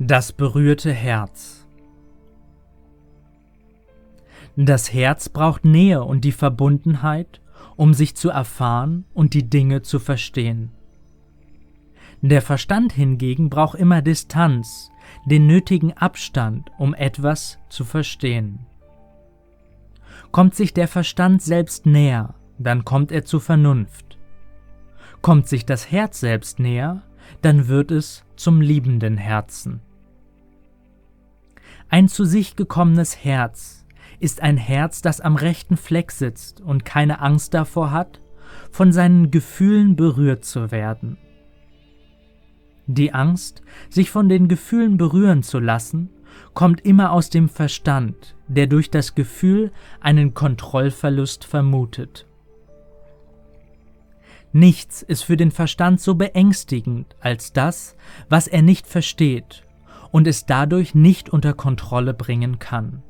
Das berührte Herz. Das Herz braucht Nähe und die Verbundenheit, um sich zu erfahren und die Dinge zu verstehen. Der Verstand hingegen braucht immer Distanz, den nötigen Abstand, um etwas zu verstehen. Kommt sich der Verstand selbst näher, dann kommt er zur Vernunft. Kommt sich das Herz selbst näher, dann wird es zum liebenden Herzen. Ein zu sich gekommenes Herz ist ein Herz, das am rechten Fleck sitzt und keine Angst davor hat, von seinen Gefühlen berührt zu werden. Die Angst, sich von den Gefühlen berühren zu lassen, kommt immer aus dem Verstand, der durch das Gefühl einen Kontrollverlust vermutet. Nichts ist für den Verstand so beängstigend als das, was er nicht versteht und es dadurch nicht unter Kontrolle bringen kann.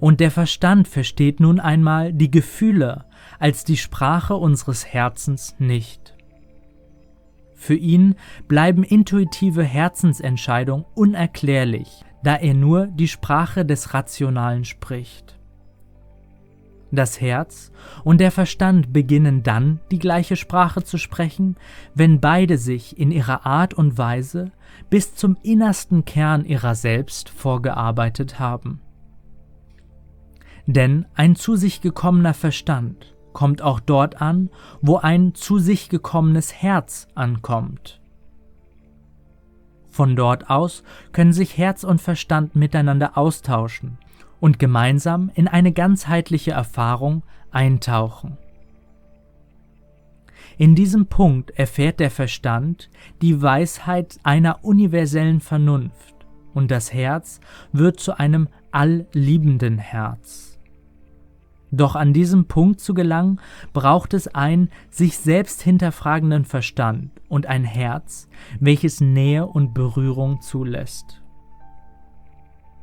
Und der Verstand versteht nun einmal die Gefühle als die Sprache unseres Herzens nicht. Für ihn bleiben intuitive Herzensentscheidungen unerklärlich, da er nur die Sprache des Rationalen spricht. Das Herz und der Verstand beginnen dann die gleiche Sprache zu sprechen, wenn beide sich in ihrer Art und Weise bis zum innersten Kern ihrer selbst vorgearbeitet haben. Denn ein zu sich gekommener Verstand kommt auch dort an, wo ein zu sich gekommenes Herz ankommt. Von dort aus können sich Herz und Verstand miteinander austauschen und gemeinsam in eine ganzheitliche Erfahrung eintauchen. In diesem Punkt erfährt der Verstand die Weisheit einer universellen Vernunft und das Herz wird zu einem allliebenden Herz. Doch an diesem Punkt zu gelangen, braucht es einen sich selbst hinterfragenden Verstand und ein Herz, welches Nähe und Berührung zulässt.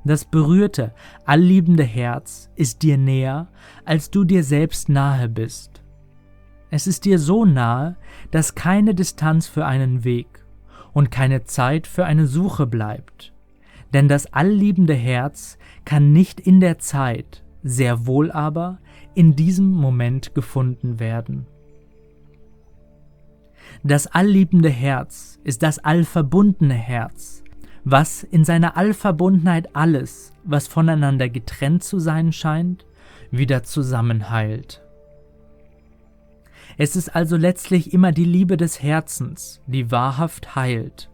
Das berührte, allliebende Herz ist dir näher, als du dir selbst nahe bist. Es ist dir so nahe, dass keine Distanz für einen Weg und keine Zeit für eine Suche bleibt. Denn das allliebende Herz kann nicht in der Zeit, sehr wohl aber in diesem Moment gefunden werden. Das allliebende Herz ist das allverbundene Herz, was in seiner Allverbundenheit alles, was voneinander getrennt zu sein scheint, wieder zusammenheilt. Es ist also letztlich immer die Liebe des Herzens, die wahrhaft heilt.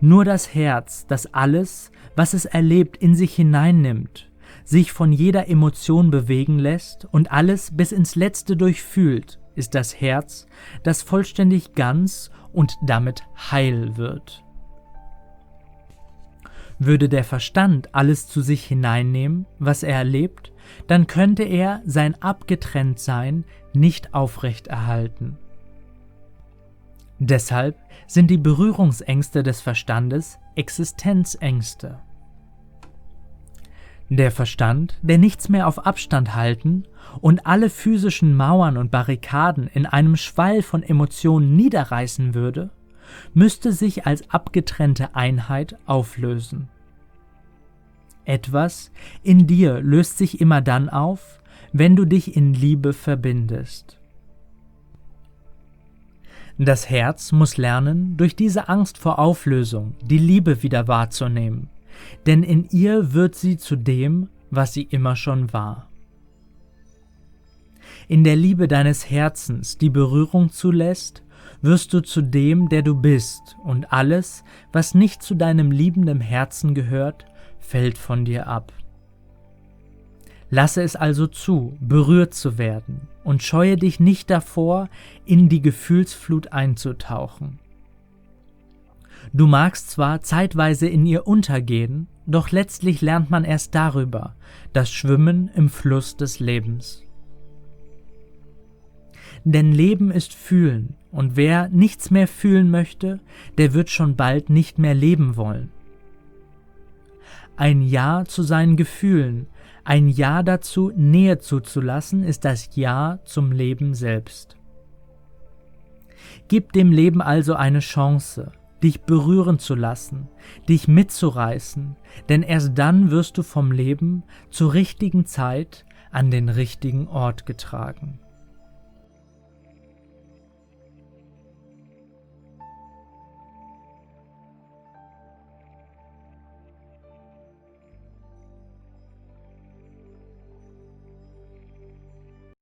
Nur das Herz, das alles, was es erlebt, in sich hineinnimmt, sich von jeder Emotion bewegen lässt und alles bis ins Letzte durchfühlt, ist das Herz, das vollständig ganz und damit heil wird. Würde der Verstand alles zu sich hineinnehmen, was er erlebt, dann könnte er sein Abgetrenntsein nicht aufrechterhalten. Deshalb sind die Berührungsängste des Verstandes Existenzängste. Der Verstand, der nichts mehr auf Abstand halten und alle physischen Mauern und Barrikaden in einem Schwall von Emotionen niederreißen würde, müsste sich als abgetrennte Einheit auflösen. Etwas in dir löst sich immer dann auf, wenn du dich in Liebe verbindest. Das Herz muss lernen, durch diese Angst vor Auflösung die Liebe wieder wahrzunehmen, denn in ihr wird sie zu dem, was sie immer schon war. In der Liebe deines Herzens, die Berührung zulässt, wirst du zu dem, der du bist, und alles, was nicht zu deinem liebenden Herzen gehört, fällt von dir ab. Lasse es also zu, berührt zu werden, und scheue dich nicht davor, in die Gefühlsflut einzutauchen. Du magst zwar zeitweise in ihr untergehen, doch letztlich lernt man erst darüber, das Schwimmen im Fluss des Lebens. Denn Leben ist Fühlen, und wer nichts mehr fühlen möchte, der wird schon bald nicht mehr leben wollen. Ein Ja zu seinen Gefühlen, ein Ja dazu, Nähe zuzulassen, ist das Ja zum Leben selbst. Gib dem Leben also eine Chance, dich berühren zu lassen, dich mitzureißen, denn erst dann wirst du vom Leben zur richtigen Zeit an den richtigen Ort getragen.